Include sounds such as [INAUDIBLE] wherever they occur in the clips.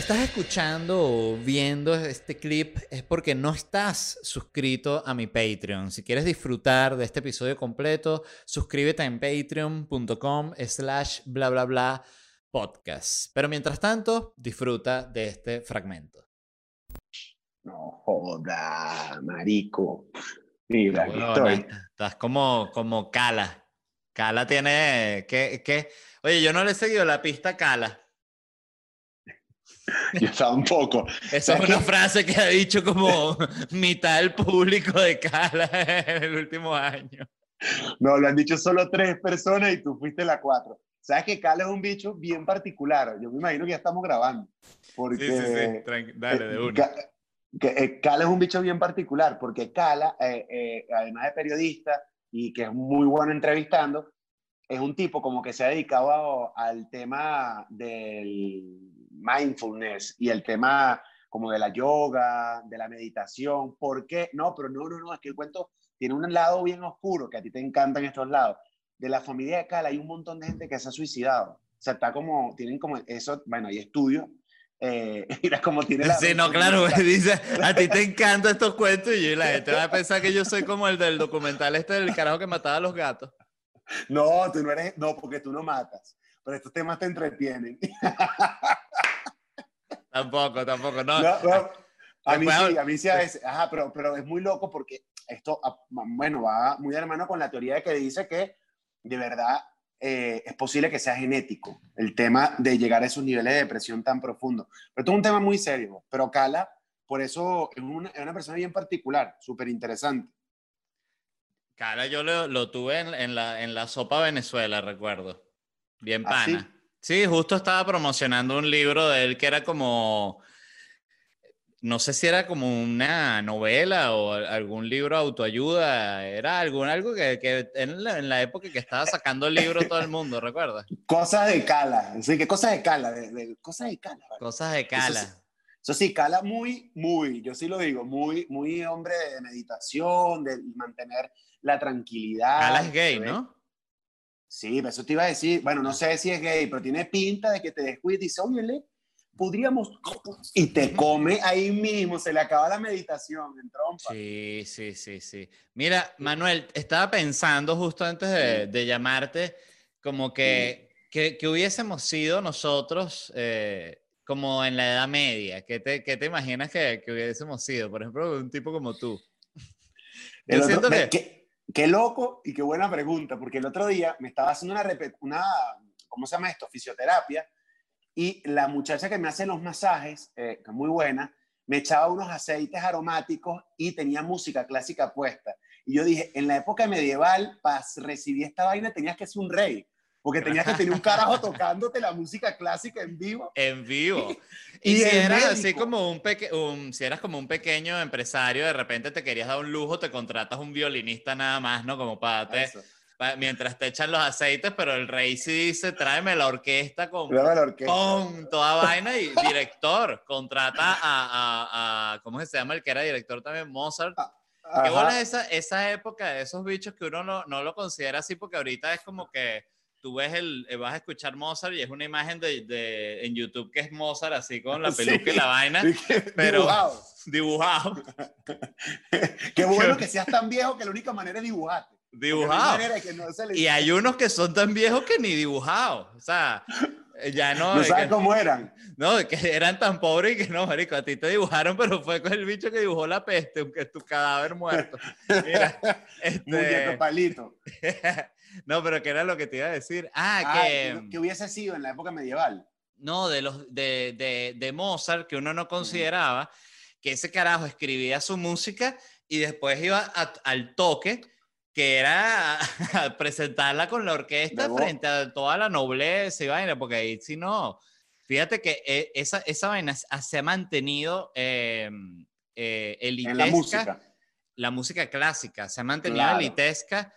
estás escuchando o viendo este clip es porque no estás suscrito a mi Patreon. Si quieres disfrutar de este episodio completo, suscríbete en patreon.com slash bla bla bla podcast. Pero mientras tanto, disfruta de este fragmento. No joda, marico. Mira, aquí estoy. Estás como, como Cala. Cala tiene... ¿qué, qué? Oye, yo no le he seguido la pista a Cala. Yo tampoco. Esa es una frase que ha dicho como [LAUGHS] mitad del público de Cala [LAUGHS] en el último año. No, lo han dicho solo tres personas y tú fuiste la cuatro. Sabes que Cala es un bicho bien particular. Yo me imagino que ya estamos grabando. Porque, sí, sí, sí. Dale, de una. Que, eh, Cala es un bicho bien particular porque Cala, eh, eh, además de periodista y que es muy bueno entrevistando, es un tipo como que se ha dedicado al tema del mindfulness y el tema como de la yoga, de la meditación. ¿Por qué? No, pero no, no, no, es que el cuento tiene un lado bien oscuro, que a ti te encantan estos lados. De la familia de Cala hay un montón de gente que se ha suicidado. O sea, está como, tienen como eso, bueno, hay estudios. Eh, [LAUGHS] mira cómo tiene la... Sí, no, claro, [LAUGHS] dice, a ti te encantan estos cuentos y la gente va a pensar que yo soy como el del documental este del carajo que mataba a los gatos. No, tú no eres, no, porque tú no matas, pero estos temas te entretienen. [LAUGHS] Tampoco, tampoco, no. a mí sí, a mí sí a veces, ajá, pero, pero es muy loco porque esto, ah, bueno, va muy hermano con la teoría de que dice que de verdad eh, es posible que sea genético el tema de llegar a esos niveles de depresión tan profundos. Pero esto es un tema muy serio, pero Cala, por eso es una, es una persona bien particular, súper interesante. Cala yo lo, lo tuve en, en, la, en la sopa Venezuela, recuerdo. Bien ¿Ah, pana. Sí, justo estaba promocionando un libro de él que era como, no sé si era como una novela o algún libro de autoayuda, era algún, algo que, que en, la, época que estaba sacando el libro todo el mundo, ¿recuerdas? [LAUGHS] Cosas de cala, sí, que cosas de cala, de, cosas de cala. Cosas de cala. Eso, sí, cala muy, muy, yo sí lo digo, muy, muy hombre de meditación, de mantener la tranquilidad. Cala es gay, ¿no? Sí, eso te iba a decir. Bueno, no sé si es gay, pero tiene pinta de que te descuides y dice, oye, podríamos. Y te come ahí mismo, se le acaba la meditación en trompa. Sí, sí, sí, sí. Mira, Manuel, estaba pensando justo antes de, llamarte, como que, que, hubiésemos sido nosotros. Eh, como en la Edad Media, ¿qué te, qué te imaginas que, que, hubiésemos sido? Por ejemplo, un tipo como tú. Yo siento que... Qué loco y qué buena pregunta, porque el otro día me estaba haciendo una, una ¿cómo se llama esto? Fisioterapia, y la muchacha que me hace los masajes, eh, que muy buena, me echaba unos aceites aromáticos y tenía música clásica puesta. Y yo dije, en la época medieval, para recibir esta vaina tenías que ser un rey. Porque tenías que tener un carajo tocándote la música clásica en vivo. En vivo. [LAUGHS] Y, si eras así como un, un, si eras como un pequeño empresario, de repente te querías dar un lujo, te contratas un violinista nada más, ¿no? Como para te, mientras te echan los aceites, pero el rey sí dice, tráeme la orquesta con, con toda vaina y director, contrata a, a, ¿cómo se llama el que era director también? Mozart. Ah, ¿Qué bola esa, esa época de esos bichos que uno no, no lo considera así? Porque ahorita es como que tú ves el, eh, vas a escuchar Mozart y es una imagen de, de en YouTube que es Mozart así con la [LAUGHS] peluca y la vaina, [LAUGHS] pero dibujado. [LAUGHS] dibujado. Qué bueno que seas tan viejo que la única manera es dibujarte. Dibujado. y hay unos que son tan viejos que ni dibujados. O sea, eh, ya no. No sabes cómo eran. No, que eran tan pobres y que no, marico, a ti te dibujaron, pero fue con el bicho que dibujó la peste, aunque es tu cadáver muerto. Mira, este... palito. No, pero ¿qué era lo que te iba a decir? Ah, ah que... que... hubiese sido en la época medieval. No, de, los, de, de, de Mozart, que uno no consideraba, que ese carajo escribía su música y después iba al toque, que era [LAUGHS] presentarla con la orquesta frente a toda la nobleza y vaina, porque ahí si no, fíjate que eh, esa, esa vaina se ha mantenido eh, elitesca. En la música. La música clásica se ha mantenido elitesca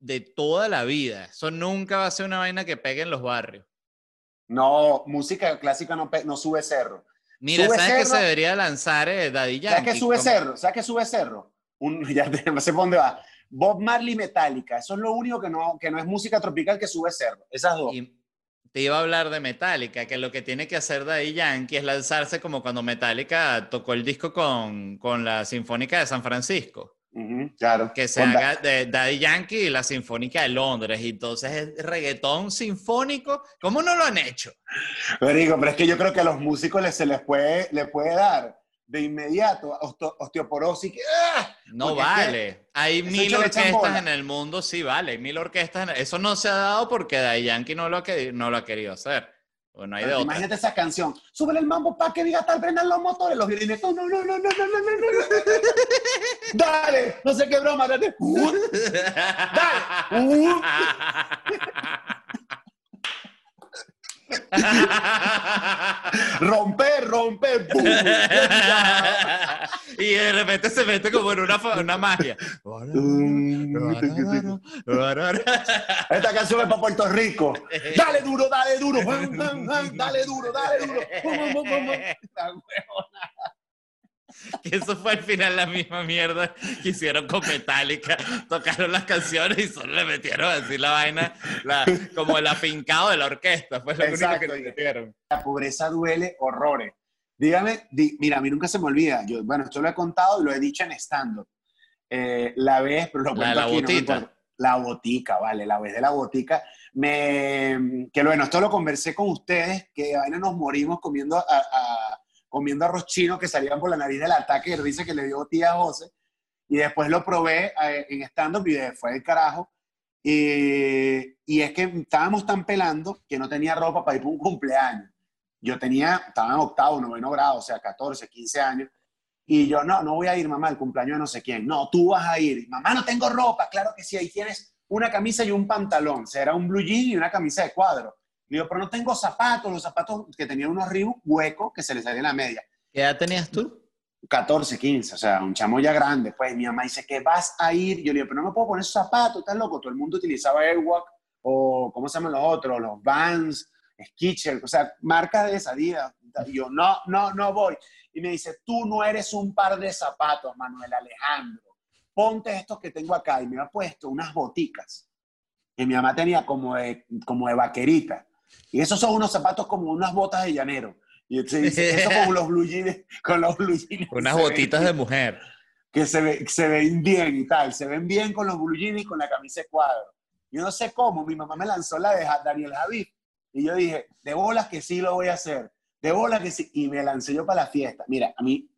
de toda la vida. Eso nunca va a ser una vaina que pegue en los barrios. No, música clásica no, no sube cerro. Mira, ¿sabes que se debería lanzar eh, Daddy Yankee? ¿Sabes que sube cerro? ¿Sabes que sube cerro? Un, [LAUGHS] ya no sé por dónde va. Bob Marley Metallica. Eso es lo único que no, que no es música tropical que sube cerro. Esas dos. te iba a hablar de Metallica, que lo que tiene que hacer Daddy Yankee es lanzarse como cuando Metallica tocó el disco con, con la Sinfónica de San Francisco. Claro. Que se haga de Daddy Yankee y la Sinfónica de Londres. Y entonces es reggaetón sinfónico. ¿Cómo no lo han hecho? Pero digo, pero es que yo creo que a los músicos les, se les puede, les puede dar de inmediato osteoporosis. ¡ah! No vale. hay mil orquestas en el mundo, sí vale. Mil orquestas. Eso no se ha dado porque Daddy Yankee no lo ha, no lo ha querido hacer. Bueno, hay de otra. Imagínate esa canción. Súbele el mambo para que diga tal prendan los motores, los violines. No, no, no, no, no, no, no, no, Dale, no sé qué broma, dale. Uh, dale. Uh. romper, romper. Boom, y de repente se mete como en una, una magia. Esta canción es para Puerto Rico. Dale duro, dale duro. Dale duro, dale duro. [LAUGHS] que eso fue al final la misma mierda que hicieron con Metallica. Tocaron las canciones y solo le metieron así la vaina, como el afincado de la orquesta. Fue lo único que le metieron. La pobreza duele horrores. Dígame, mira, a mí nunca se me olvida. Yo, bueno, esto lo he contado y lo he dicho en stand-up. Eh, la vez, pero lo cuento la, aquí, botita. la botica, vale, la vez de la botica. Me, que bueno, esto lo conversé con ustedes, que vaina nos morimos comiendo a comiendo arroz chino que salían por la nariz del ataque y dice que le dio tía José. Y después lo probé eh, en stand-up y fue el carajo. Y, y, es que estábamos tan pelando que no tenía ropa para ir para un cumpleaños. Yo tenía, estaba en octavo, noveno grado, o sea, 14, 15 años. Y yo, no, no voy a ir, mamá, al cumpleaños de no sé quién. No, tú vas a ir. Mamá, no tengo ropa. Claro que sí, ahí tienes una camisa y un pantalón. Era un blue jean y una camisa de cuadro. Le digo, pero no tengo zapatos, los zapatos que tenían unos ríos huecos que se les salía la media. ¿Qué edad tenías tú? 14, 15, o sea, un chamo ya grande. Pues mi mamá dice que vas a ir. Yo le digo, pero no me puedo poner esos zapatos, estás loco. Todo el mundo utilizaba Airwalk o, ¿cómo se llaman los otros? Los Vans, Skitcher, o sea, marcas de esa día. Y yo, no, no, no voy. Y me dice, tú no eres un par de zapatos, Manuel Alejandro. Ponte estos que tengo acá. Y me ha puesto unas boticas. Y mi mamá tenía como de, como de vaquerita. Y esos son unos zapatos como unas botas de llanero. Y eso con los blue jeans, con los blue jeans. Unas botitas de mujer. Que se, se ven bien y tal, se ven bien con los blue jeans y con la camisa de cuadro. Yo no sé cómo, mi mamá me lanzó la de Daniel Javid. Y yo dije, de bolas que sí lo voy a hacer, de bolas que sí. Y me lancé yo para la fiesta. Mira, a mí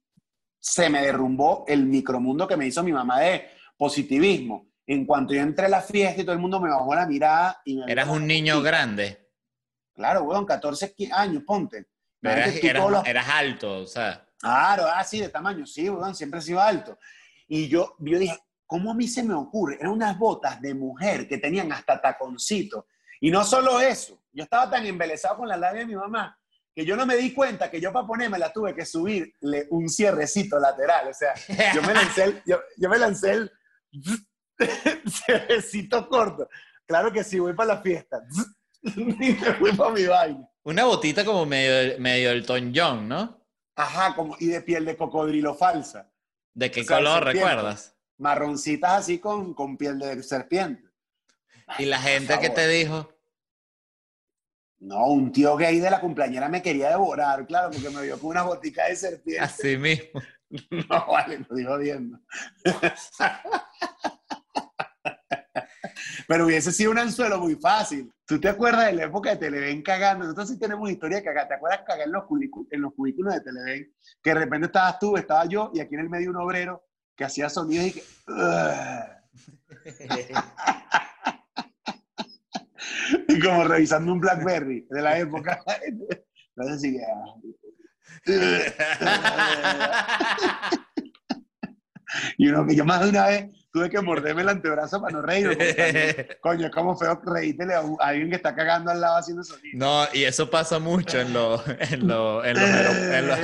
se me derrumbó el micromundo que me hizo mi mamá de positivismo. En cuanto yo entré a la fiesta y todo el mundo me bajó la mirada y me... Eras un niño grande. Claro, weón, 14 años, ponte. eras, alto, o sea. Claro, así de tamaño, sí, weón, siempre he sido alto. Y yo, yo dije, ¿cómo a mí se me ocurre? Eran unas botas de mujer que tenían hasta taconcito. Y no solo eso, yo estaba tan embelesado con la labia de mi mamá que yo no me di cuenta que yo para ponerme la tuve que subirle un cierrecito lateral. O sea, yo me lancé el, yo, yo me lancé el [LAUGHS] cierrecito corto. Claro que sí, voy para la fiesta. [LAUGHS] y me fui para mi baile. Una botita como medio, medio Tom John, ¿no? Ajá, como, y de piel de cocodrilo falsa. ¿De qué color recuerdas? Marroncitas así con, con piel de serpiente. ¿Y la gente que te dijo? No, un tío gay de la cumpleañera me quería devorar, claro, porque me vio con una botica de serpiente. Así mismo. [LAUGHS] No, vale, lo digo viendo. Pero hubiese sido un anzuelo muy fácil. ¿Tú te acuerdas de la época de Televen cagando? Nosotros sí tenemos historia de cagar. ¿Te acuerdas cagar en los, en los cubículos de Televen? Que de repente estabas tú, estaba yo, y aquí en el medio un obrero que hacía sonidos y que... [LAUGHS] [LAUGHS] como revisando un Blackberry de la época. [LAUGHS] Entonces sí [LAUGHS] y uno que yo más de una vez tuve que morderme el antebrazo para no reír. Coño, es como feo reírtele a, alguien que está cagando al lado haciendo sonido. No, y eso pasa mucho en, lo, en, lo, en los...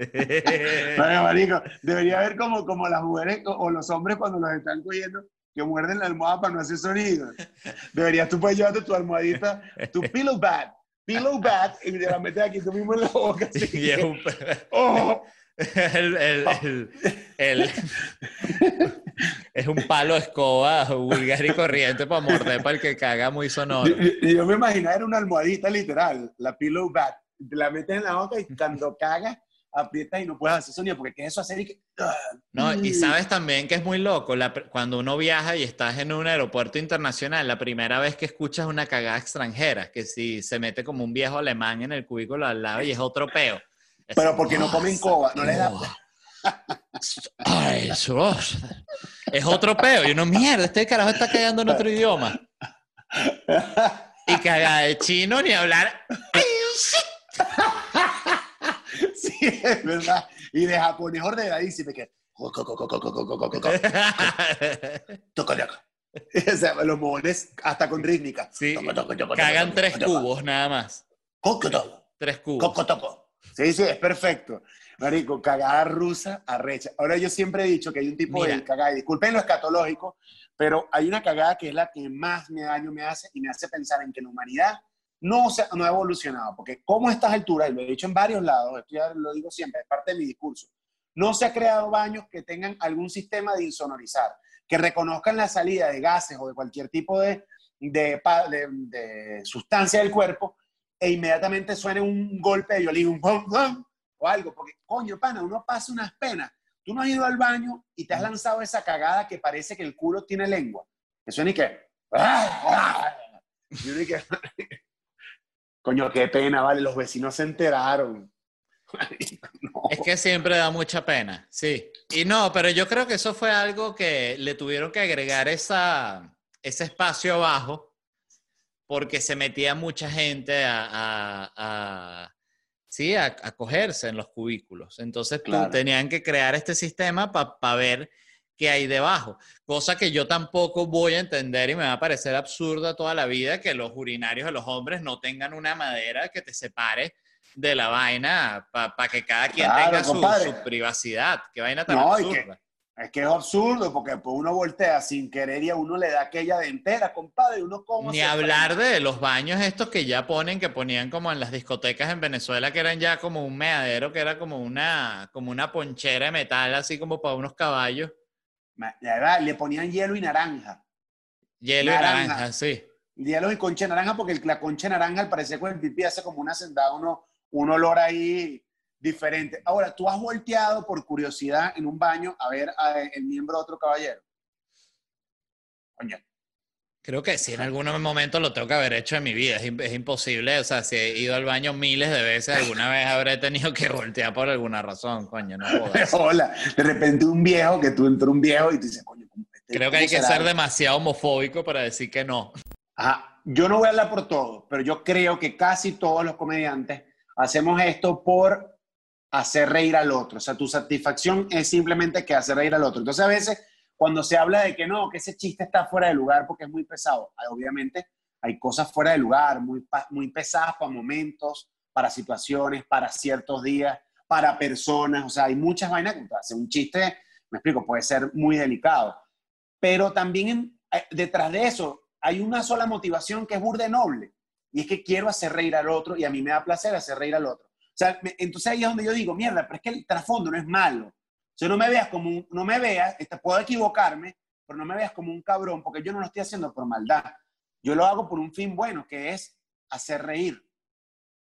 [LAUGHS] marico, debería haber como, como las mujeres o, los hombres cuando los están cogiendo que muerden la almohada para no hacer sonido. Deberías tú puedes llevarte tu almohadita, tu pillow bat, pillow bat y te la metes aquí tú mismo en la boca. Así [LAUGHS] es un... oh. [LAUGHS] el, el, el, es un palo de escoba vulgar y corriente para morder para el que caga muy sonoro. Yo, me imaginaba era una almohadita literal, la pillow bat. La metes en la boca y cuando cagas aprietas y no puedes hacer sonido, porque ¿qué es eso hacer y que... No, y sabes también que es muy loco, cuando uno viaja y estás en un aeropuerto internacional, la primera vez que escuchas una cagada extranjera, que si se mete como un viejo alemán en el cubículo al lado y es otro peo. Pero porque no comen coba, no les da... Ay, eso. Es otro peo. Y uno, mierda, este carajo está cagando en otro idioma. [LAUGHS] Y caga de chino ni hablar. [LAUGHS] Verdad. Y de japonés ordenadísimo que. O sea, los mogones hasta con rítmica. Sí. Cagan tres cubos nada más. Tres cubos. Sí, sí, es perfecto. Marico, cagada rusa arrecha. Ahora yo siempre he dicho que hay un tipo de cagada, y disculpen lo escatológico, pero hay una cagada que es la que más me daño me hace y me hace pensar en que la humanidad no, se, no ha evolucionado, porque como a estas alturas, y lo he dicho en varios lados, esto ya lo digo siempre, es parte de mi discurso, no se ha creado baños que tengan algún sistema de insonorizar, que reconozcan la salida de gases o de cualquier tipo de, de, sustancia del cuerpo e inmediatamente suene un golpe de violín, un o algo, porque coño, pana, uno pasa unas penas. Tú no has ido al baño y te has lanzado esa cagada que parece que el culo tiene lengua. Que suena y que... Y que... Coño, qué pena, vale, los vecinos se enteraron. Es que siempre da mucha pena, sí. Y no, pero yo creo que eso fue algo que le tuvieron que agregar esa, ese espacio abajo porque se metía mucha gente a ¿sí? A, cogerse en los cubículos. Entonces tenían que crear este sistema para ver qué hay debajo. Cosa que yo tampoco voy a entender y me va a parecer absurda toda la vida que los urinarios de los hombres no tengan una madera que te separe de la vaina para que cada quien tenga su, privacidad. Qué vaina tan absurda. Es que es absurdo porque pues, uno voltea sin querer y a uno le da aquella de entera, compadre, uno como... Ni hablar de los baños estos que ya ponen, que ponían como en las discotecas en Venezuela, que eran ya como un meadero, que era como una, como una ponchera de metal, así como para unos caballos. Le ponían hielo y naranja. Hielo y naranja, sí. Hielo y concha naranja, porque la concha naranja al parecer con el pipí hace como una sentada, uno, un olor ahí diferente. Ahora, ¿tú has volteado por curiosidad en un baño a ver el miembro de otro caballero? Coño. Creo que sí, en algún momento lo tengo que haber hecho en mi vida. Es, imposible. O sea, si he ido al baño miles de veces, alguna vez habré tenido que voltear por alguna razón, coño, no [LAUGHS] Hola, de repente un viejo, que tú entró un viejo y tú dices, coño, este, Creo que hay que ser demasiado homofóbico para decir que no. Ajá, yo no voy a hablar por todo, pero yo creo que casi todos los comediantes hacemos esto por hacer reír al otro. O sea, tu satisfacción es simplemente que hacer reír al otro. Entonces, a veces, cuando se habla de que no, que ese chiste está fuera de lugar porque es muy pesado, obviamente hay cosas fuera de lugar, muy, muy pesadas para momentos, para situaciones, para ciertos días, para personas. O sea, hay muchas vainas que hacer un chiste, me explico, puede ser muy delicado. Pero también eh, detrás de eso hay una sola motivación que es burde noble. Y es que quiero hacer reír al otro y a mí me da placer hacer reír al otro sea, entonces ahí es donde yo digo, mierda, pero es que el trasfondo no es malo. Sea, no me veas como un, no me veas, este, puedo equivocarme, pero no me veas como un cabrón, porque yo no lo estoy haciendo por maldad. Yo lo hago por un fin bueno, que es hacer reír.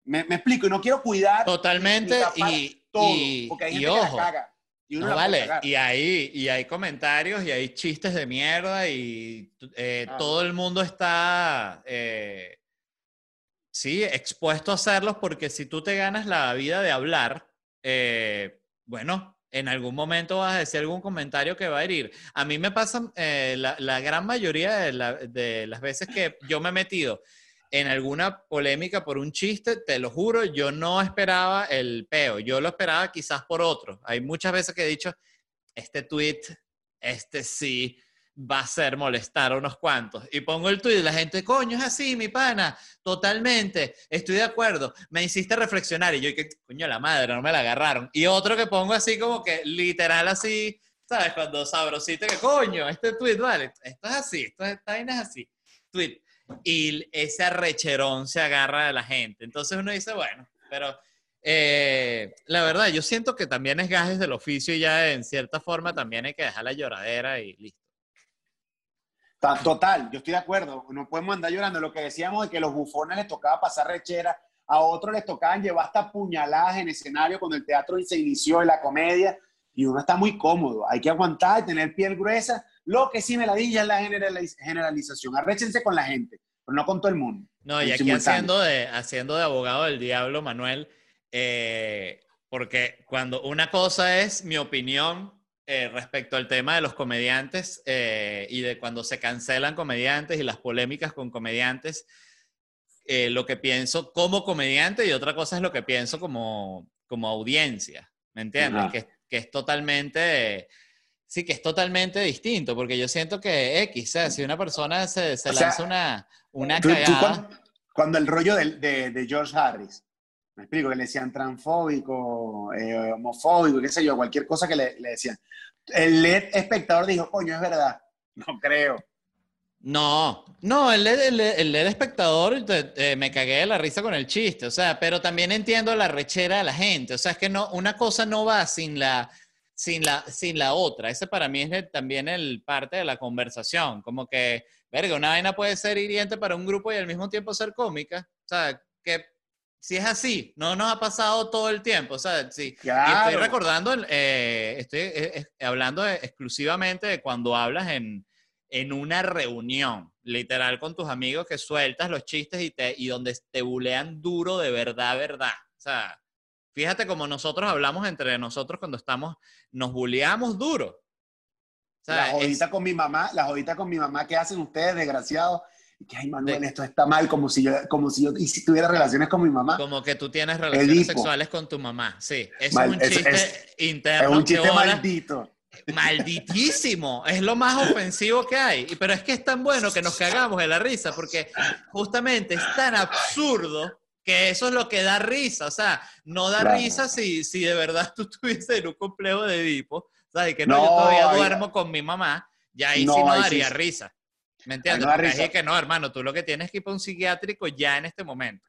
Me, me explico, y no quiero cuidar. Totalmente, y, todo, porque hay gente que la caga. Y no vale, y hay, y hay comentarios y hay chistes de mierda y eh, ah. todo el mundo está eh, Sí, expuesto a hacerlos porque si tú te ganas la vida de hablar, eh, bueno, en algún momento vas a decir algún comentario que va a herir. A mí me pasa eh, la, gran mayoría de, las veces que yo me he metido en alguna polémica por un chiste, te lo juro, yo no esperaba el peo, yo lo esperaba quizás por otro. Hay muchas veces que he dicho, este tweet, este sí, va a ser molestar a unos cuantos. Y pongo el tuit la gente, coño, es así, mi pana, totalmente, estoy de acuerdo, me hiciste reflexionar y yo, que coño, la madre, no me la agarraron. Y otro que pongo así como que literal así, ¿sabes? Cuando sabrosito, que coño, este tuit, vale, esto es así, esto es, esta es así, tweet. Y ese arrecherón se agarra de la gente. Entonces uno dice, bueno, pero... Eh, la verdad, yo siento que también es gajes del oficio y ya en cierta forma también hay que dejar la lloradera y listo. Total, yo estoy de acuerdo. No podemos andar llorando. Lo que decíamos de que los bufones les tocaba pasar rechera, a otros les tocaban llevar hasta puñaladas en escenario cuando el teatro se inició en la comedia y uno está muy cómodo. Hay que aguantar, tener piel gruesa. Lo que sí me la dilla es la generalización. Arréchense con la gente, pero no con todo el mundo. No, y aquí haciendo de, haciendo de abogado del diablo, Manuel, eh, porque cuando una cosa es mi opinión eh, respecto al tema de los comediantes eh, y de cuando se cancelan comediantes y las polémicas con comediantes, eh, lo que pienso como comediante y otra cosa es lo que pienso como, como audiencia, ¿me entiendes? Que, que, es totalmente, sí, que es totalmente distinto, porque yo siento que X, si una persona se, se lanza una, una cagada... cuando, el rollo de, de, de George Harris, me explico, que le decían transfóbico, eh, homofóbico, qué sé yo, cualquier cosa que le, decían. El LED espectador dijo, coño, es verdad. [LAUGHS] No creo. No, no, el LED, el espectador me cagué de la risa con el chiste, o sea, pero también entiendo la rechera de la gente, o sea, es que no, una cosa no va sin la, sin la, sin la otra, ese para mí es también el parte de la conversación, como que, verga, una vaina puede ser hiriente para un grupo y al mismo tiempo ser cómica, o sea, que si es así, no nos ha pasado todo el tiempo, o sea, sí. estoy recordando, eh, estoy eh, hablando exclusivamente de cuando hablas en, en, una reunión, literal con tus amigos que sueltas los chistes y, te, y donde te bulean duro de verdad, verdad. O sea, fíjate como nosotros hablamos entre nosotros cuando estamos, nos buleamos duro. la jodita con mi mamá, la jodita con mi mamá que hacen ustedes, desgraciados y que, ay, Manuel, esto está mal, como si yo, como si yo y si tuviera relaciones con mi mamá. Como que tú tienes relaciones sexuales con tu mamá, sí. es un chiste interno. Es un chiste maldito. Malditísimo, es lo más ofensivo que hay. Pero es que es tan bueno que nos cagamos de la risa, porque justamente es tan absurdo que eso es lo que da risa. O sea, no da risa si, si de verdad tú estuvieses en un complejo de Edipo, ¿sabes? Que no, yo todavía duermo con mi mamá, ya ahí sí no daría risa. ¿Me entiendes? Porque que no, hermano, tú lo que tienes que ir para un psiquiátrico ya en este momento.